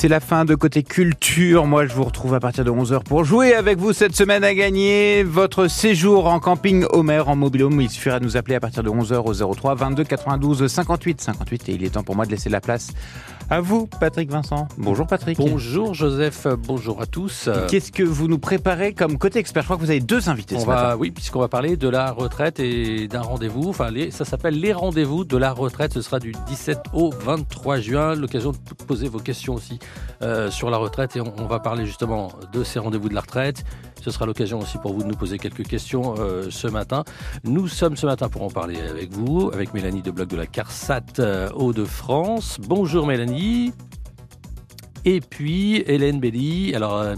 C'est la fin de Côté Culture. Moi, je vous retrouve à partir de 11h pour jouer avec vous cette semaine à gagner votre séjour en camping Homer en mobilhome. Il suffira de nous appeler à partir de 11h au 03 22 92 58 58 et il est temps pour moi de laisser la place à vous, Patrick Vincent. Bonjour Patrick. Bonjour Joseph, bonjour à tous. Qu'est-ce que vous nous préparez comme côté expert? Je crois que vous avez deux invités On ce va, matin. oui, puisqu'on va parler de la retraite et d'un rendez-vous. Enfin, les- ça s'appelle les rendez-vous de la retraite. Ce sera du 17 au 23 juin. L'occasion de poser vos questions aussi euh, sur la retraite et on, on va parler justement de ces rendez-vous de la retraite. Ce sera l'occasion aussi pour vous de nous poser quelques questions euh, ce matin. Nous sommes ce matin pour en parler avec vous, avec Mélanie de Bloc de la CARSAT euh, Hauts-de-France. Bonjour Mélanie. Et puis Hélène Belly, alors euh,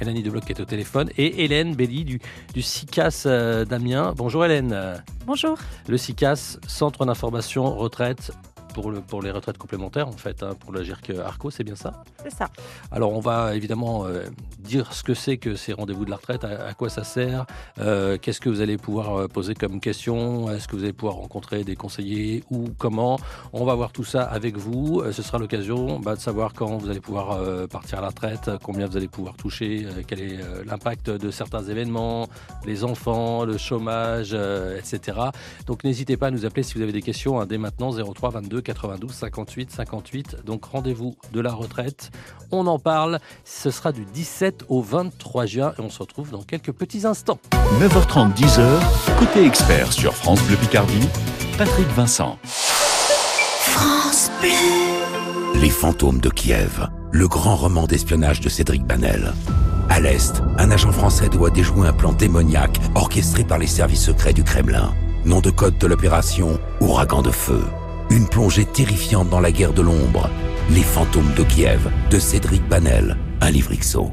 Mélanie de Bloc qui est au téléphone, et Hélène Belly du, du CICAS d'Amiens. Bonjour Hélène. Bonjour. Le CICAS, Centre d'information retraite pour, le, pour les retraites complémentaires en fait, hein, pour la GIRC Arco, c'est bien ça? C'est ça. alors on va évidemment euh, dire ce que c'est que ces rendez-vous de la retraite, à, à quoi ça sert, euh, qu'est-ce que vous allez pouvoir euh, poser comme question, est-ce que vous allez pouvoir rencontrer des conseillers ou comment? On va voir tout ça avec vous. Ce sera l'occasion bah, de savoir quand vous allez pouvoir euh, partir à la retraite, combien vous allez pouvoir toucher, quel est l'impact de certains événements, les enfants, le chômage, etc. Donc n'hésitez pas à nous appeler si vous avez des questions hein, dès maintenant 03 22 92 58 58. Donc rendez-vous de la retraite. On en parle. Ce sera du 17 au 23 juin et on se retrouve dans quelques petits instants. 9h30, 10h, côté expert sur France Bleu Picardie, Patrick Vincent. Les fantômes de Kiev, le grand roman d'espionnage de Cédric Banel. À l'Est, un agent français doit déjouer un plan démoniaque orchestré par les services secrets du Kremlin. Nom de code de l'opération Ouragan de feu. Une plongée terrifiante dans la guerre de l'ombre. Les fantômes de Kiev de Cédric Banel, un livre XO.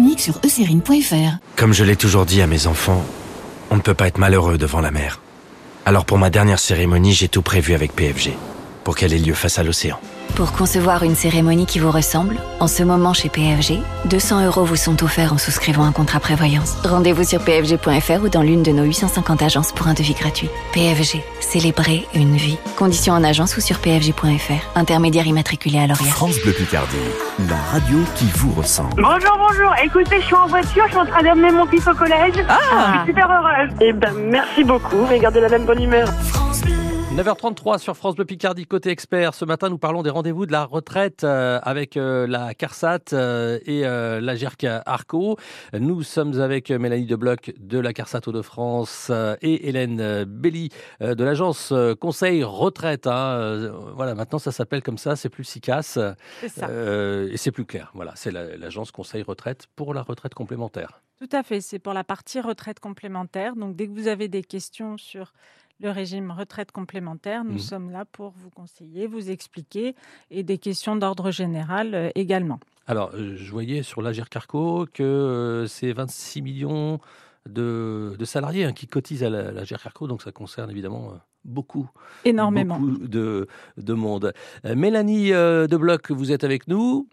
Comme je l'ai toujours dit à mes enfants, on ne peut pas être malheureux devant la mer. Alors pour ma dernière cérémonie, j'ai tout prévu avec PFG, pour qu'elle ait lieu face à l'océan. Pour concevoir une cérémonie qui vous ressemble, en ce moment chez PFG, 200 euros vous sont offerts en souscrivant un contrat prévoyance. Rendez-vous sur pfg.fr ou dans l'une de nos 850 agences pour un devis gratuit. PFG, célébrer une vie. Conditions en agence ou sur pfg.fr. Intermédiaire immatriculé à Lorient. France Bleu Picardie, la radio qui vous ressemble. Bonjour, bonjour. Écoutez, je suis en voiture, je suis en train d'amener mon fils au collège. Je suis super heureuse. Eh ben, merci beaucoup. Mais gardez la même bonne humeur. 9h33 sur France Bleu Picardie, côté expert. Ce matin, nous parlons des rendez-vous de la retraite euh, avec euh, la CARSAT euh, et la GERC Arco. Nous sommes avec Mélanie Debloc de la CARSAT Hauts-de-France et Hélène euh, de l'agence Conseil Retraite. hein. Voilà, maintenant ça s'appelle comme ça, c'est plus SICAS C'est ça. euh, et c'est plus clair. Voilà, c'est la- l'agence Conseil Retraite pour la retraite complémentaire. Tout à fait. C'est pour la partie retraite complémentaire. Donc, dès que vous avez des questions sur le régime retraite complémentaire, nous Mhm. sommes là pour vous conseiller, vous expliquer et des questions d'ordre général euh, également. Alors, euh, je voyais sur la GERC Arco que euh, c'est 26 millions de, de salariés hein, qui cotisent à la, la GERC Arco, donc ça concerne évidemment beaucoup, Énormément. beaucoup de, de monde. Euh, Mélanie euh, Debloc, vous êtes avec nous.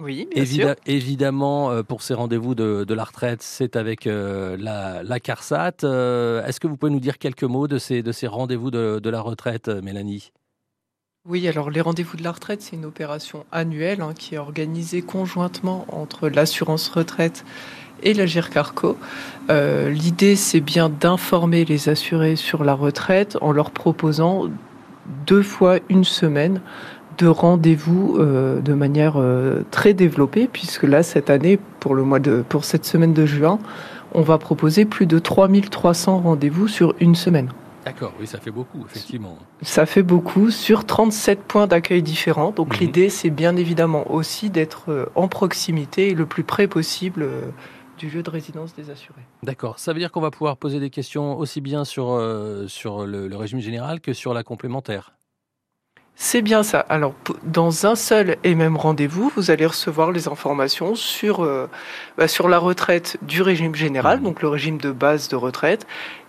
Oui, bien Évida- sûr. Évidemment, euh, pour ces rendez-vous de, de la retraite, c'est avec euh, la, la CARSAT. Euh, Est-ce que vous pouvez nous dire quelques mots de ces, de ces rendez-vous de, de la retraite, Mélanie? Oui, alors les rendez-vous de la retraite, c'est une opération annuelle hein, qui est organisée conjointement entre l'assurance retraite et la GIRCARCO. Euh, L'idée, c'est bien d'informer les assurés sur la retraite en leur proposant deux fois une semaine de rendez-vous euh, de manière euh, très développée, puisque là, cette année, pour, le mois de, pour cette semaine de juin, on va proposer plus de 3300 rendez-vous sur une semaine. D'accord, oui, ça fait beaucoup, effectivement. Ça fait beaucoup sur 37 points d'accueil différents. Donc Mhm. l'idée, c'est bien évidemment aussi d'être euh, en proximité et le plus près possible du lieu de résidence des assurés. D'accord. Ça veut dire qu'on va pouvoir poser des questions aussi bien sur, euh, sur le, le régime général que sur la complémentaire. C'est bien ça. Alors, dans un seul et même rendez-vous, vous allez recevoir les informations sur, euh, bah, sur la retraite du régime général, mmh. donc le régime de base de retraite,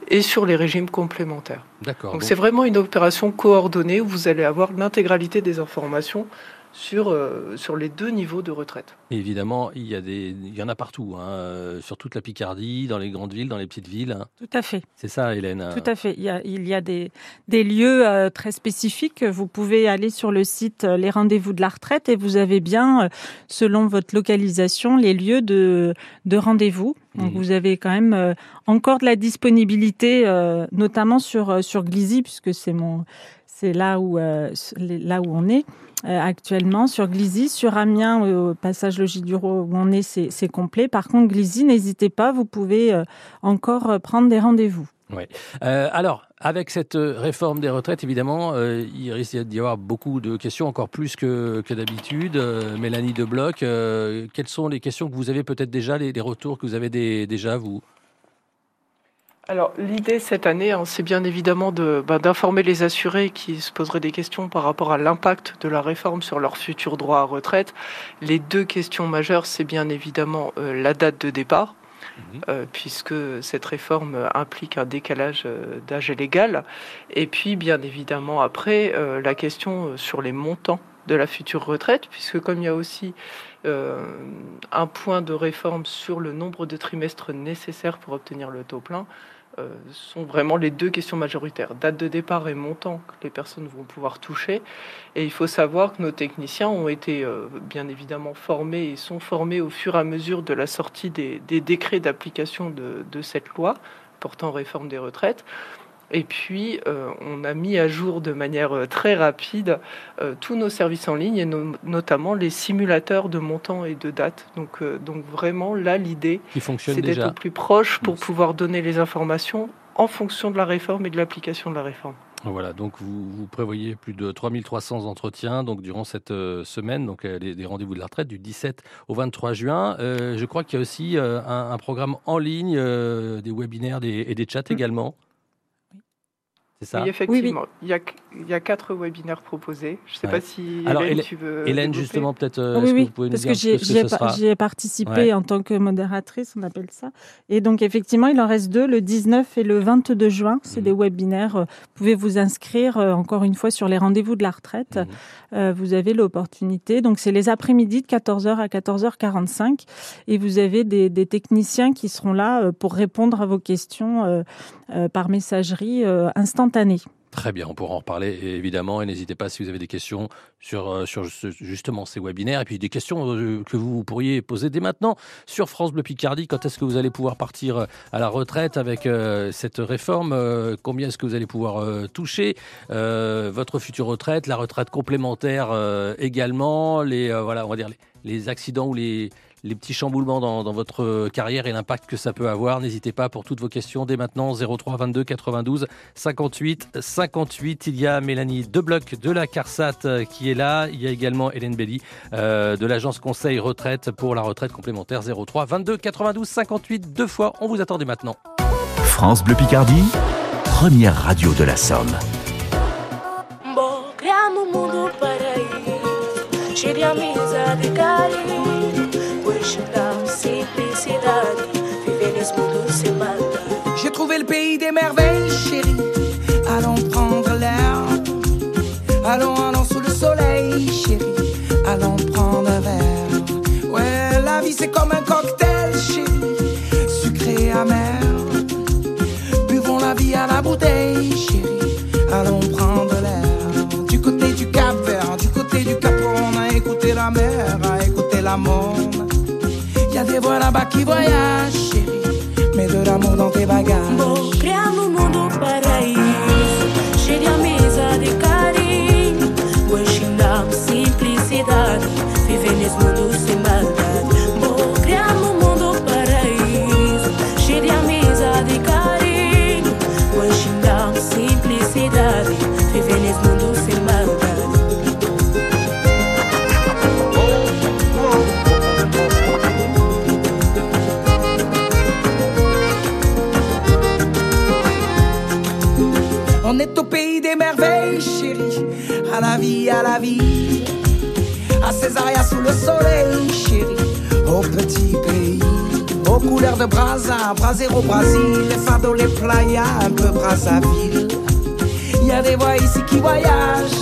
et sur les régimes complémentaires. D'accord. Donc, c'est vraiment une opération coordonnée où vous allez avoir l'intégralité des informations sur, euh, sur les deux niveaux de retraite. évidemment, il y, a des, il y en a partout, hein, euh, sur toute la Picardie, dans les grandes villes, dans les petites villes. Hein. Tout à fait. C'est ça, Hélène. Tout à fait. Il y a, il y a des, des lieux euh, très spécifiques. Vous pouvez aller sur le site Les rendez-vous de la retraite et vous avez bien, selon votre localisation, les lieux de, de rendez-vous. Donc mmh. vous avez quand même encore de la disponibilité, notamment sur, sur Glizy, puisque c'est mon c'est là où là où on est. Euh, actuellement. Sur Glizy, sur Amiens, au passage Logis du où on est, c'est complet. Par contre, Glizy, n'hésitez pas, vous pouvez euh, encore euh, prendre des rendez-vous. Oui. alors, avec cette réforme des retraites, évidemment, il risque d'y avoir beaucoup de questions, encore plus que, d'habitude. Mélanie Debloc, quelles sont les questions que vous avez peut-être déjà, les, les, retours que vous avez des, déjà, vous? Alors l'idée cette année, hein, c'est bien évidemment bah, d'informer les assurés qui se poseraient des questions par rapport à l'impact de la réforme sur leur futur droit à retraite. Les deux questions majeures, c'est bien évidemment euh, la date de départ. Mhm. Euh, puisque cette réforme implique un décalage euh, d'âge légal. Et puis, bien évidemment, après, la question sur les montants de la future retraite, puisque comme il y a aussi un point de réforme sur le nombre de trimestres nécessaires pour obtenir le taux plein, euh, sont vraiment les deux questions majoritaires. Date de départ et montant que les personnes vont pouvoir toucher. Et il faut savoir que nos techniciens ont été euh, bien évidemment formés et sont formés au fur et à mesure de la sortie des, décrets d'application de, cette loi portant réforme des retraites. Et puis, euh, on a mis à jour de manière euh, très rapide euh, tous nos services en ligne, et notamment les simulateurs de montants et de dates. Donc, donc vraiment, là, l'idée, c'est d'être au plus proche pour pouvoir donner les informations en fonction de la réforme et de l'application de la réforme. Voilà, donc vous, prévoyez plus de 3300 entretiens donc durant cette semaine, donc des rendez-vous de la retraite du 17 au 23 juin. je crois qu'il y a aussi un, programme en ligne, des webinaires et des chats mmh. Également. Oui, effectivement. Il, y a, il y a quatre webinaires proposés. Je ne sais pas si Alors, Hélène, tu veux. Hélène, justement, peut-être. Euh, oui, oui, vous parce que j'y ai, participé en tant que modératrice, on appelle ça. Et donc, effectivement, il en reste deux, le 19 et le 22 juin. C'est mhm. des webinaires. Vous pouvez vous inscrire, euh, encore une fois, sur les rendez-vous de la retraite. Mhm. Euh, vous avez l'opportunité. Donc, c'est les après-midi de 14h à 14h45. Et vous avez des, des, techniciens qui seront là pour répondre à vos questions par messagerie instantanée Très bien, on pourra en reparler évidemment et n'hésitez pas si vous avez des questions sur, euh, sur justement ces webinaires et puis des questions euh, que vous pourriez poser dès maintenant sur France Bleu Picardie. Quand est-ce que vous allez pouvoir partir euh, à la retraite avec cette réforme Combien est-ce que vous allez pouvoir toucher votre future retraite, la retraite complémentaire également, les voilà, on va dire les accidents ou les les petits chamboulements dans, votre carrière et l'impact que ça peut avoir. N'hésitez pas pour toutes vos questions dès maintenant 03 22 92 58 58. Il y a Mélanie Debloc de la CARSAT euh, qui est là. Il y a également Hélène Belly euh, de l'agence Conseil Retraite pour la retraite complémentaire 03 22 92 58. Deux fois, on vous attendait maintenant. France Bleu Picardie, première radio de la Somme. J'ai trouvé le pays des merveilles, chérie. Allons prendre l'air. Allons, allons sous le soleil, chérie. Allons prendre un verre. Ouais, la vie c'est comme un cocktail, chérie. Sucré amer. Buvons la vie à la bouteille, chérie. Allons prendre l'air. Du côté du Cap Vert, du côté du Cap, on a écouté la mer, a écouté la voix là-bas qui voyagent, chérie. L'amour dans tes bagages. Vou criar no mundo paraíso, cheio de amizade e carinho. Vou ensinar simplicidade, viver nesse mundo sem au Brésil, les fardeaux, les playas, un peu Brazzaville. Il y a des voix ici qui voyagent,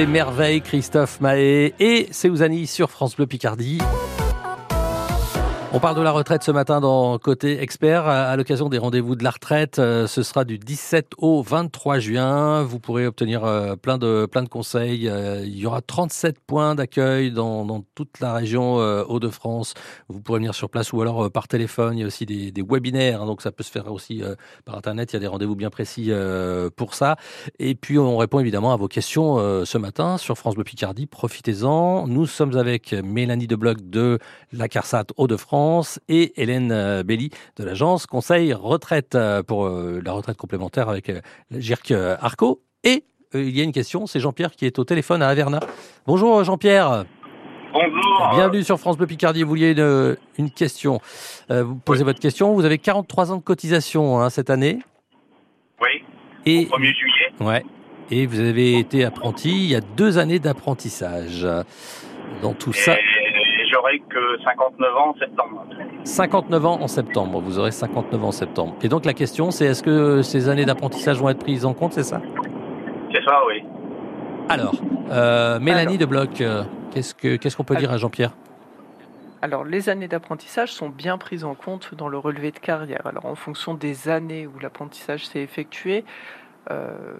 des merveilles, Christophe Mahé et Seouzani sur France Bleu Picardie. On parle de la retraite ce matin dans Côté Expert à l'occasion des rendez-vous de la retraite. euh, Ce sera du 17 au 23 juin. Vous pourrez obtenir euh, plein de, conseils. Euh, Il y aura 37 points d'accueil dans, toute la région Hauts-de-France. Vous pourrez venir sur place ou alors par téléphone. Il y a aussi des, webinaires, hein, donc ça peut se faire aussi par Internet. Il y a des rendez-vous bien précis pour ça. Et puis on répond évidemment à vos questions ce matin sur France Bleu Picardie. Profitez-en. Nous sommes avec Mélanie Debloc de la CARSAT Hauts-de-France et Hélène euh, Belly de l'agence Conseil Retraite euh, pour euh, la retraite complémentaire avec euh, Arco. Et il y a une question, c'est Jean-Pierre qui est au téléphone à Averna. Bonjour Jean-Pierre. Bonjour. Bienvenue sur France Bleu Picardie. Vous vouliez une, une question. Euh, vous posez votre question. Vous avez 43 ans de cotisation hein, cette année. Oui, Et 1er juillet. Ouais. Et vous avez été apprenti. Il y a deux années d'apprentissage. Dans tout ça, j'aurai que 59 ans en septembre. 59 ans en septembre. Vous aurez 59 ans en septembre. Et donc la question, c'est est-ce que ces années d'apprentissage vont être prises en compte, c'est ça? C'est ça, oui. Alors, euh, Mélanie de Bloc, euh, qu'est-ce que qu'est-ce qu'on peut dire à Jean-Pierre? Alors, les années d'apprentissage sont bien prises en compte dans le relevé de carrière. Alors, en fonction des années où l'apprentissage s'est effectué, euh,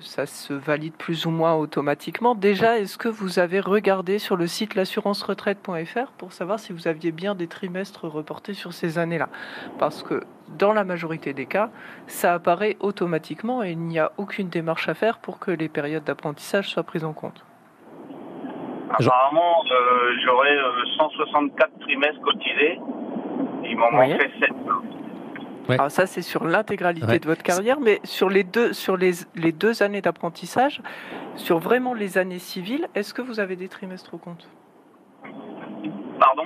ça se valide plus ou moins automatiquement. Déjà, est-ce que vous avez regardé sur le site l'assurance-retraite.fr pour savoir si vous aviez bien des trimestres reportés sur ces années-là? Parce que dans la majorité des cas, ça apparaît automatiquement et il n'y a aucune démarche à faire pour que les périodes d'apprentissage soient prises en compte. Apparemment, euh, j'aurai euh, 164 trimestres cotisés. Il m'en Oui. manquerait 7. Alors ça, c'est sur l'intégralité Ouais. de votre carrière, mais sur les deux, sur les, les deux années d'apprentissage, sur vraiment les années civiles, est-ce que vous avez des trimestres au compte? Pardon?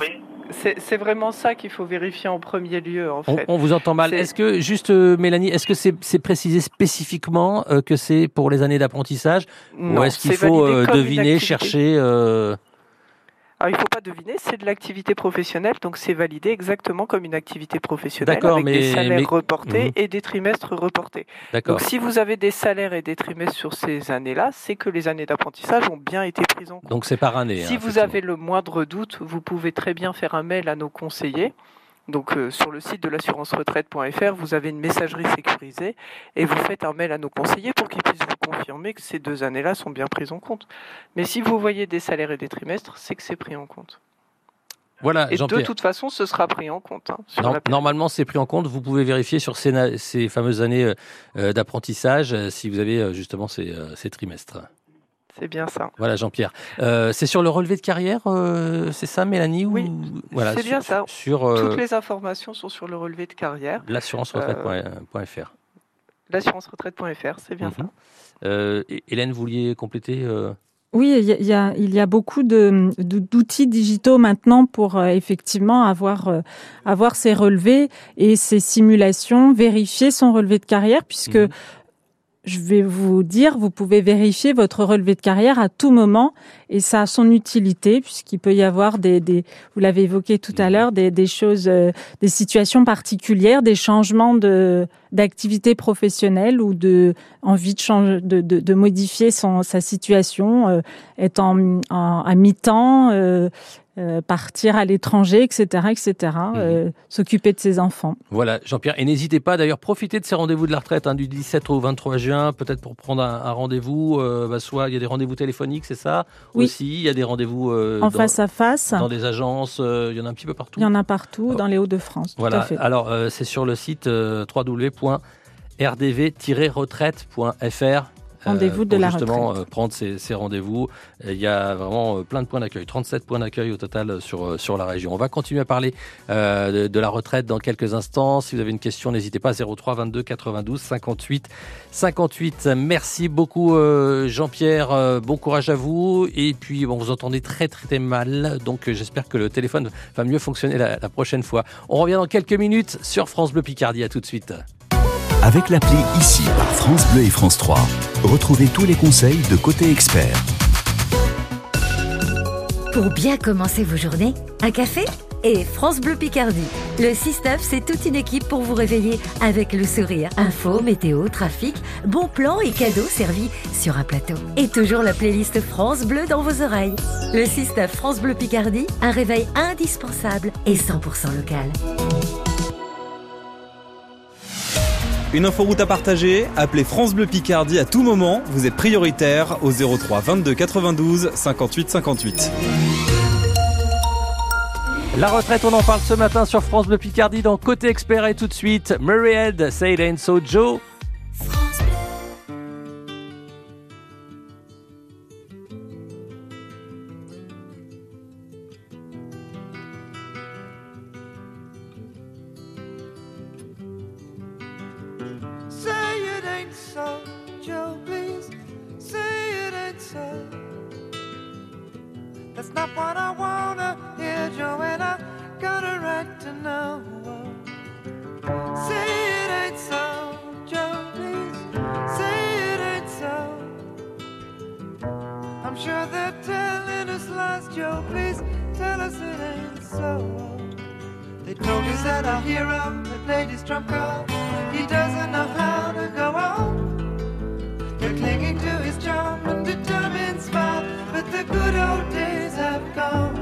Oui. C'est c'est vraiment ça qu'il faut vérifier en premier lieu, en on, fait. on vous entend mal. Est-ce que, juste euh, Mélanie, est-ce que c'est c'est précisé spécifiquement euh, que c'est pour les années d'apprentissage? Ou est-ce qu'il faut euh, deviner, chercher euh, Alors, il ne faut pas deviner, c'est de l'activité professionnelle, donc c'est validé exactement comme une activité professionnelle, avec des mais- salaires mais- reportés Mhm. et des trimestres reportés. Donc si vous avez des salaires et des trimestres sur ces années-là, c'est que les années d'apprentissage ont bien été prises en compte. Donc c'est par année. Si hein, vous avez le moindre doute, vous pouvez très bien faire un mail à nos conseillers. Donc euh, sur le site de l'assurance-retraite.fr, vous avez une messagerie sécurisée et vous faites un mail à nos conseillers pour qu'ils puissent vous confirmer que ces deux années-là sont bien prises en compte. Mais si vous voyez des salaires et des trimestres, c'est que c'est pris en compte. Voilà, Et de toute façon, ce sera pris en compte. hein, sur Non, la- normalement, c'est pris en compte. Vous pouvez vérifier sur ces, fameuses années euh, euh, d'apprentissage euh, si vous avez justement ces, ces trimestres. C'est bien ça. Voilà, Jean-Pierre. Euh, c'est sur le relevé de carrière, euh, c'est ça, Mélanie Oui, voilà, c'est sur- bien ça. Sur euh, Toutes les informations sont sur le relevé de carrière. l'assurance-retraite.fr. L'assurance-retraite.fr, c'est bien ça. Euh, Hé- Hélène, vous vouliez compléter euh, Oui, il y a, il y beaucoup de, de- d'outils digitaux maintenant pour euh, effectivement avoir, euh, avoir ces relevés et ces simulations, vérifier son relevé de carrière, puisque je vais vous dire, vous pouvez vérifier votre relevé de carrière à tout moment et ça a son utilité puisqu'il peut y avoir des, des vous l'avez évoqué tout à l'heure, des, des choses, euh, des situations particulières, des changements de d'activité professionnelle ou de envie de changer, de, de, de modifier son, sa situation, euh, être en, en- à mi-temps, euh, euh, partir à l'étranger, etc., etc., euh, s'occuper de ses enfants. Voilà, Jean-Pierre. Et n'hésitez pas, d'ailleurs, profitez de ces rendez-vous de la retraite hein, du 17 au 23 juin, peut-être pour prendre un, un rendez-vous. euh, bah, soit il y a des rendez-vous téléphoniques, c'est ça? Oui. Aussi, il y a des rendez-vous en dans, face à face, dans des agences. il y en a un petit peu partout. il y en a partout dans les Hauts-de-France. Tout Voilà. à fait. Alors, c'est sur le site www.rdv-retraite.fr. Rendez-vous de la justement retraite. euh, prendre ces, ces rendez-vous. Il y a vraiment euh, plein de points d'accueil, 37 points d'accueil au total euh, sur, euh, sur la région. On va continuer à parler euh, de, de la retraite dans quelques instants. Si vous avez une question, n'hésitez pas 03 22 92 58 58. Merci beaucoup euh, Jean-Pierre, Euh, bon courage à vous. Et puis bon, vous entendez très très, mal, donc euh, j'espère que le téléphone va mieux fonctionner la, la prochaine fois. On revient dans quelques minutes sur France Bleu Picardie. À tout de suite. Avec l'appli Ici par France Bleu et France 3, retrouvez tous les conseils de Côté Expert. Pour bien commencer vos journées, un café et France Bleu Picardie. Le 6-9, c'est toute une équipe pour vous réveiller avec le sourire. Info, météo, trafic, bons plans et cadeaux servis sur un plateau. Et toujours la playlist France Bleu dans vos oreilles. Le 6-9 France Bleu Picardie, un réveil indispensable et 100% local. Une inforoute à partager, appelez France Bleu Picardie à tout moment, vous êtes prioritaire au 03 22 92 58 58. La retraite, on en parle ce matin sur France Bleu Picardie dans Côté Expert et tout de suite, Murray Say It Ain't So Joe. Ain't so, Joe, please. Say it ain't so. That's not what I wanna hear, Joe, and I got a right to know. Say it ain't so, Joe, please. Say it ain't so. I'm sure they're telling us lies, Joe, please tell us it ain't so. Us that our hero had played his trump card. He doesn't know how to go on. They're clinging to his charm and determined smile, but the good old days have gone.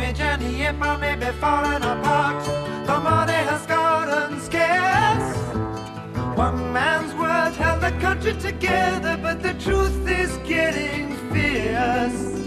And the empire may be falling apart. The money has gotten scarce. One man's word held the country together, but the truth is getting fierce.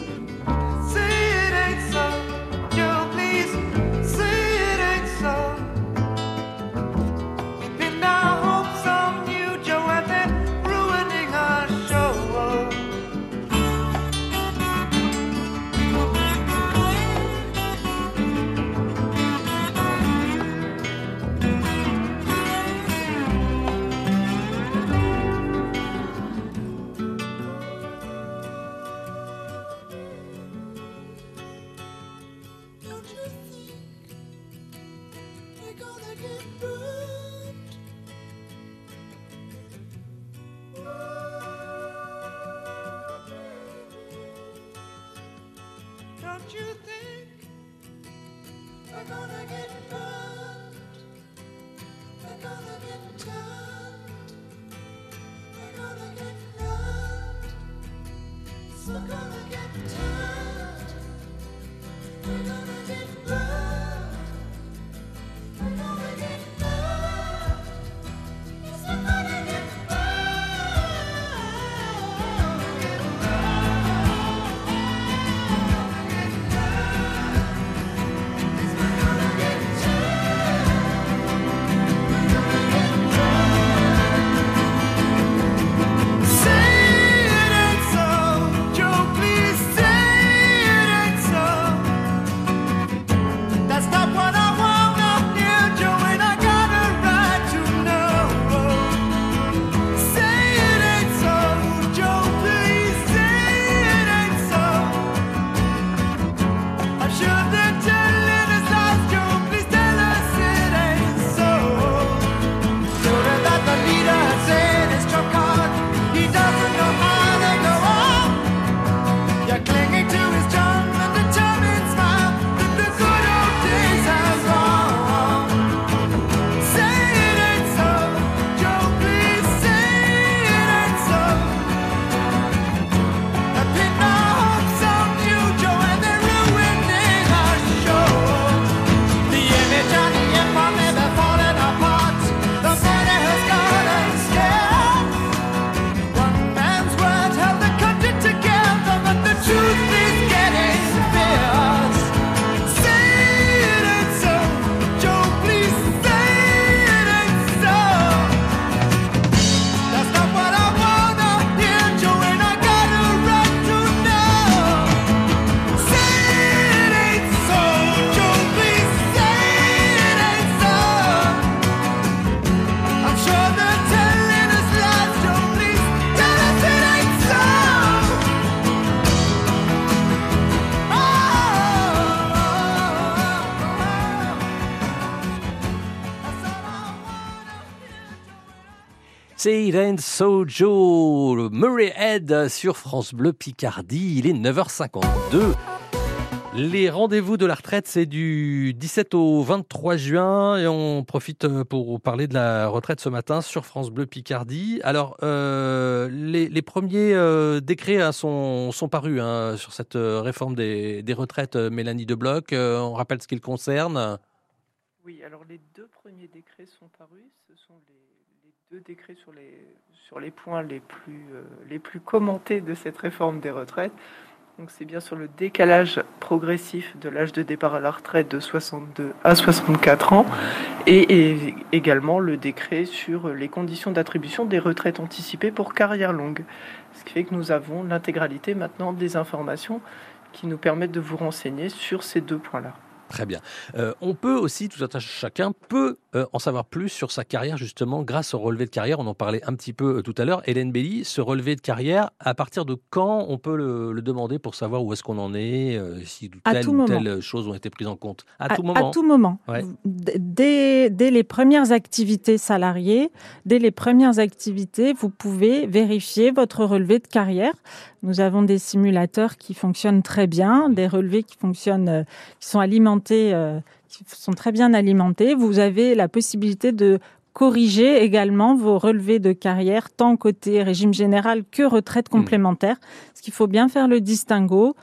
Don't you think we're gonna get C'est Irene Sojo, Murray Head sur France Bleu Picardie. Il est 9h52. Les rendez-vous de la retraite, c'est du 17 au 23 juin et on profite euh, pour parler de la retraite ce matin sur France Bleu Picardie. Alors, euh, les, premiers euh, décrets hein, sont, parus hein, sur cette réforme des, retraites, Mélanie Debloc. Euh, on rappelle ce qu'il concerne. Oui, alors les deux premiers décrets sont parus. Ce sont les deux décrets sur les, sur les points les plus, les plus commentés de cette réforme des retraites. Donc c'est bien sur le décalage progressif de l'âge de départ à la retraite de 62 à 64 ans et, et également le décret sur les conditions d'attribution des retraites anticipées pour carrière longue. Ce qui fait que nous avons l'intégralité maintenant des informations qui nous permettent de vous renseigner sur ces deux points-là. Très bien. Euh, on peut aussi, tout à chacun peut euh, en savoir plus sur sa carrière justement grâce au relevé de carrière. On en parlait un petit peu euh, tout à l'heure. Hélène Belly, ce relevé de carrière, à partir de quand on peut le, le demander pour savoir où est-ce qu'on en est, si telle ou telle chose ont été prises en compte? À, à tout moment. À tout moment. Ouais. Dès, dès, les premières activités salariées, dès les premières activités, vous pouvez vérifier votre relevé de carrière. Nous avons des simulateurs qui fonctionnent très bien, des relevés qui fonctionnent, qui sont alimentés, qui sont très bien alimentés. Vous avez la possibilité de corriger également vos relevés de carrière, tant côté régime général que retraite complémentaire. Mmh. Parce qu'il faut bien faire le distinguo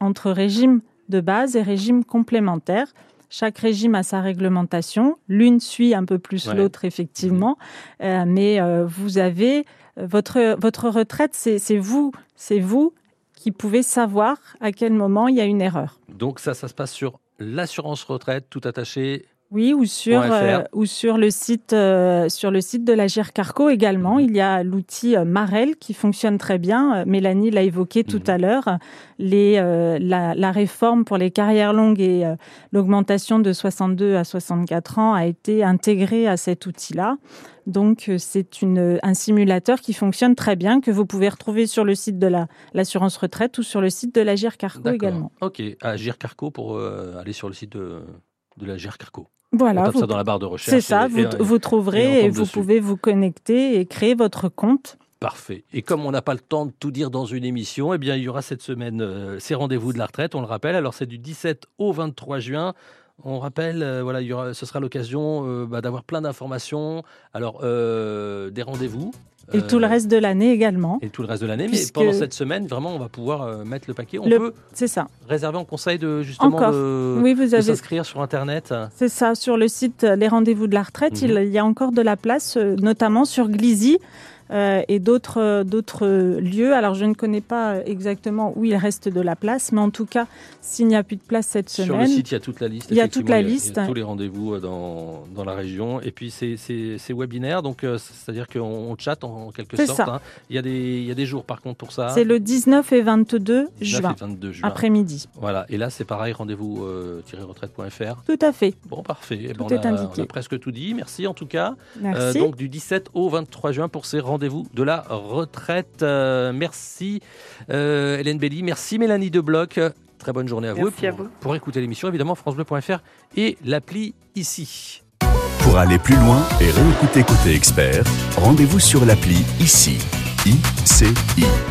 entre régime de base et régime complémentaire. Chaque régime a sa réglementation. L'une suit un peu plus ouais. l'autre, effectivement. Mmh. Euh, mais euh, vous avez votre, votre retraite, c'est vous, c'est vous qui pouvez savoir à quel moment il y a une erreur. Donc ça, ça se passe sur l'assurance retraite, tout attaché oui, ou sur euh, ou sur le site euh, sur le site de la Carco également, mmh. il y a l'outil euh, Marel qui fonctionne très bien. Mélanie l'a évoqué tout mmh. à l'heure. Les euh, la, la, réforme pour les carrières longues et l'augmentation de 62 à 64 ans a été intégrée à cet outil-là. Donc c'est une un simulateur qui fonctionne très bien que vous pouvez retrouver sur le site de la l'assurance retraite ou sur le site de la Carco également. OK, à Carco pour euh, aller sur le site de de la Carco. Voilà, on tape vous, ça dans la barre de recherche. C'est ça, et, vous, et, vous trouverez et, et vous dessus. pouvez vous connecter et créer votre compte. Parfait. Et comme on n'a pas le temps de tout dire dans une émission, eh bien, il y aura cette semaine euh, ces rendez-vous de la retraite, on le rappelle. Alors, c'est du 17 au 23 juin. On rappelle, euh, voilà, il y aura, ce sera l'occasion euh, bah, d'avoir plein d'informations. Alors, des rendez-vous. Et tout le reste de l'année également. Et tout le reste de l'année. Mais pendant cette semaine, vraiment, on va pouvoir euh, mettre le paquet. On le... peut c'est ça. réserver en conseil de justement Encore. de, oui, vous avez... s'inscrire sur Internet. C'est ça. Sur le site Les Rendez-vous de la retraite, -hmm. il y a encore de la place, euh, notamment sur Glizy euh, et d'autres d'autres lieux. Alors je ne connais pas exactement où il reste de la place, mais en tout cas, s'il n'y a plus de place cette Sur semaine, le site, il y a toute la liste. Il y a toute la liste. Il y a tous les rendez-vous dans, dans la région. Et puis c'est webinaire, donc euh, c'est-à-dire qu'on chatte en, quelque sorte. Hein. Il, y a des, il y a des jours par contre pour ça. C'est le 19 et 22 juin, 22 juin. après-midi. Voilà. Et là, c'est pareil, rendez-vous-retraite.fr. Euh, tout à fait. Bon, parfait. Tout bon, est on a, indiqué. On a presque tout dit. Merci en tout cas. Merci. donc du 17 au 23 juin pour ces rendez-vous de la retraite. Euh, merci euh, Hélène Belly, merci Mélanie Debloc. Très bonne journée à vous. Merci pour, à vous. Pour écouter l'émission, évidemment, FranceBleu.fr et l'appli ici. Pour aller plus loin et réécouter Côté Expert, rendez-vous sur l'appli ICI. ICI.